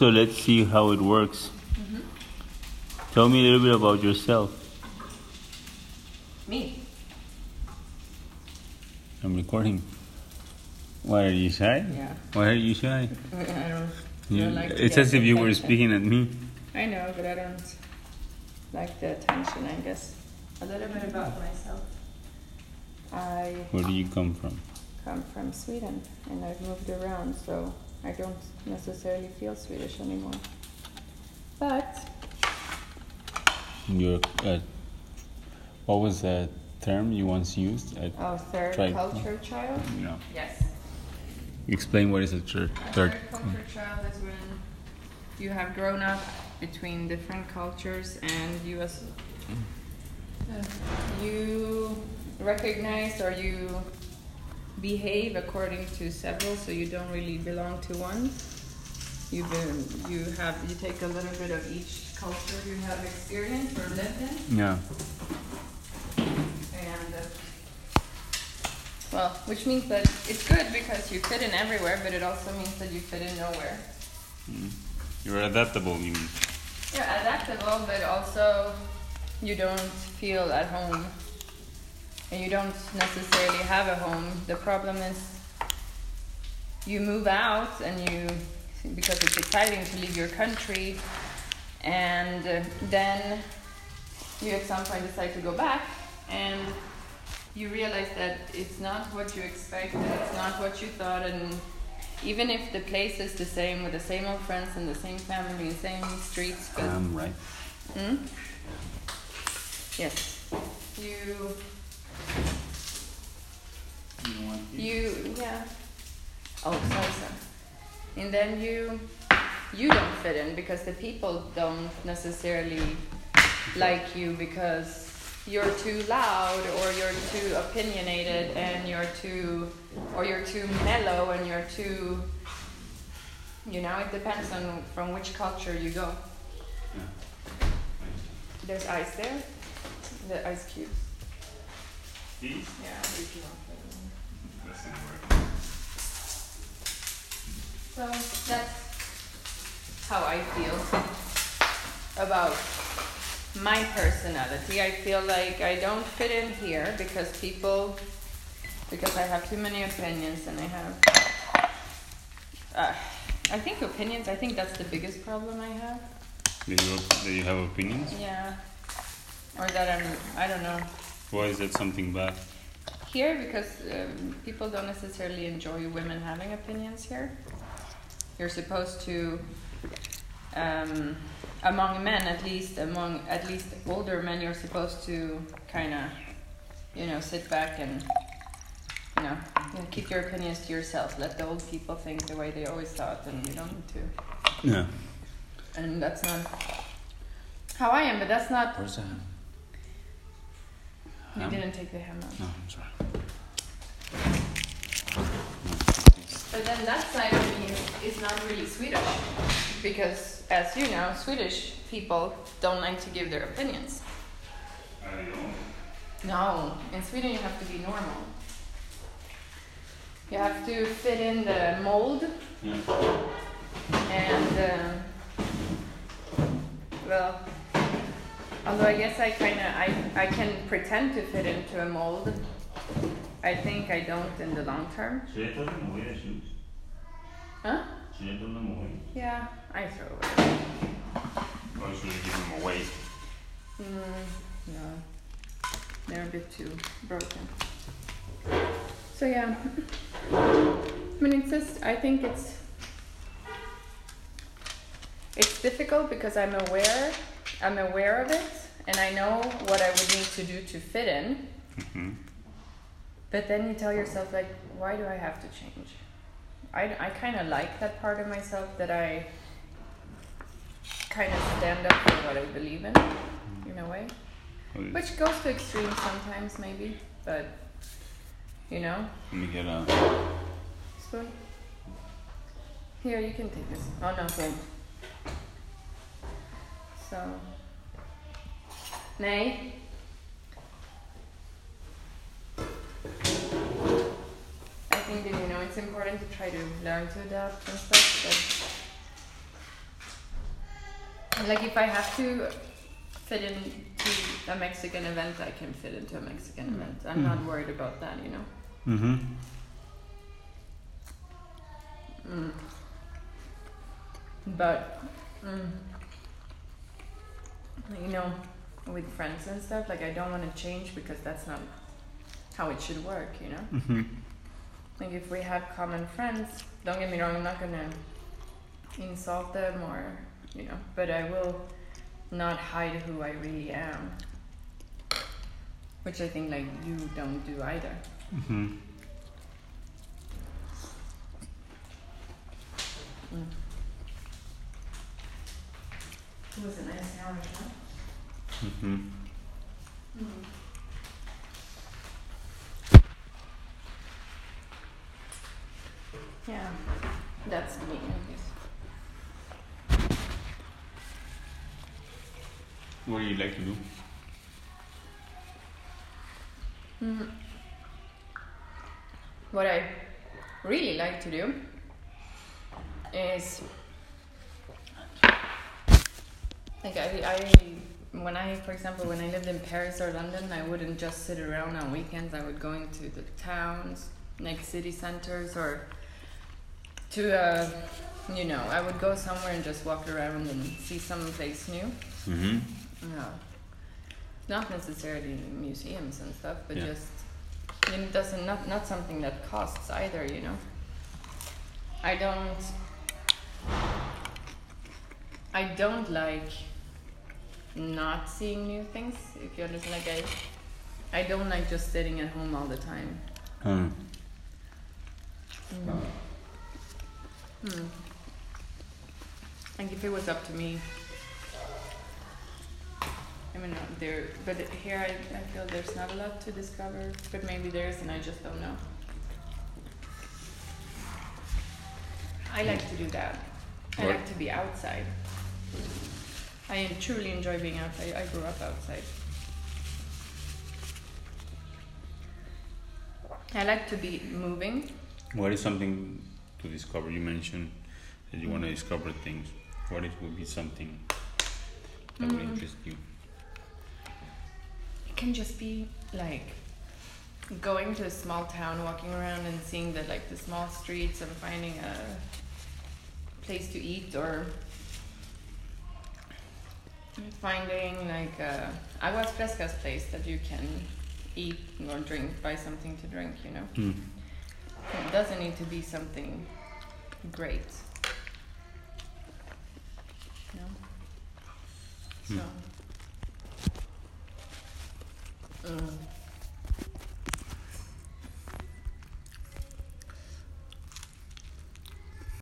So let's see how it works. Mm-hmm. Tell me a little bit about yourself. Me. I'm recording. Why are you shy? Yeah. Why are you shy? I don't. You- don't like it's as if you were speaking at me. I know, but I don't like the attention. I guess a little bit about myself. I Where do you come from? come from Sweden and I've moved around, so I don't necessarily feel Swedish anymore. But You're. Uh, what was that term you once used? Uh, oh, third Try- culture child. you Yes. explain what is a third. A Third. third culture child is when you have grown up between different cultures and you as uh, you recognize or you behave according to several, so you don't really belong to one. You be, you have you take a little bit of each culture you have experienced or lived in, Yeah. and uh, well, which means that it's good because you fit in everywhere, but it also means that you fit in nowhere. You're adaptable. You mean? You're adaptable, but also you don't feel at home. And you don't necessarily have a home. The problem is you move out and you, because it's exciting to leave your country, and uh, then you at some point decide to go back and you realize that it's not what you expected, it's not what you thought, and even if the place is the same with the same old friends and the same family and same streets, but Um, right. Hmm? Yes. You, you, yeah. Oh, sorry, sorry. And then you, you don't fit in because the people don't necessarily like you because you're too loud or you're too opinionated and you're too, or you're too mellow and you're too, you know, it depends on from which culture you go. There's ice there. The ice cubes. These? Yeah. if you want them. Doesn't work. So that's how I feel about my personality. I feel like I don't fit in here because people, because I have too many opinions and I have. Uh, I think opinions. I think that's the biggest problem I have. Do you, do you have opinions? Yeah. Or that I'm. I don't know. Why is that something bad? here because um, people don't necessarily enjoy women having opinions here. You're supposed to, um, among men at least, among at least older men, you're supposed to kind of, you know, sit back and, you know, you know, keep your opinions to yourself. Let the old people think the way they always thought, and you don't need to. Yeah. And that's not how I am, but that's not. Where's that? You Ham? didn't take the ham out. No, I'm sorry. But then that side of me is, is not really Swedish. Because, as you know, Swedish people don't like to give their opinions. I know. No, in Sweden you have to be normal. You have to fit in the mold Yeah. and, um, well, although I guess I kind of, I, I can pretend to fit into a mold. I think I don't in the long term. Should I tell them away the shoes? Huh? Should I tell them away? Yeah, I throw away. Or should I give them away? Mm, no, they're a bit too broken. So yeah, I mean it's just I think it's it's difficult because I'm aware I'm aware of it and I know what I would need to do to fit in. hmm But then you tell yourself like, why do I have to change? I, I kind of like that part of myself that I kind of stand up for what I believe in, in a way. Which goes to extremes sometimes, maybe, but you know. Let me get a. Spoon. Here, you can take this. Oh no, wait. So. Nej. I think that you know it's important to try to learn to adapt and stuff, but like if I have to fit into a Mexican event, I can fit into a Mexican event. I'm not Mm. worried about that, you know. Mm-hmm. Mm. But, mm, you know, with friends and stuff, like I don't want to change because that's not how it should work, you know. Mm-hmm. Like if we have common friends, don't get me wrong, I'm not gonna insult them or you know, but I will not hide who I really am. Which I think like you don't do either. Mm-hmm. Mm. It was a nice sandwich, huh? Mm-hmm. Yeah, that's me, I guess. What do you like to do? Mm. What I really like to do is like I, I when I for example when I lived in Paris or London I wouldn't just sit around on weekends I would go into the towns like city centers or to uh, you know I would go somewhere and just walk around and see some place new Mm-hmm. no. Not necessarily museums and stuff, but Yeah. just you know, it doesn't not not something that costs either, you know. I don't I don't like not seeing new things, if you understand like I I don't like just sitting at home all the time. Um, Mm. Hmm. Like if it was up to me, I mean, there, but here I, I feel there's not a lot to discover, but maybe there is, and I just don't know. I like to do that. I What? like to be outside. I truly enjoy being outside. I grew up outside. I like to be moving. what is something to discover? You mentioned that you want to discover things. What is, would be something that would Mm. interest you? It can just be like going to a small town, walking around and seeing the like the small streets and finding a place to eat or finding like a aguas frescas place that you can eat or drink, buy something to drink, you know. Mm. It doesn't need to be something great. No. Hmm. So. Mm.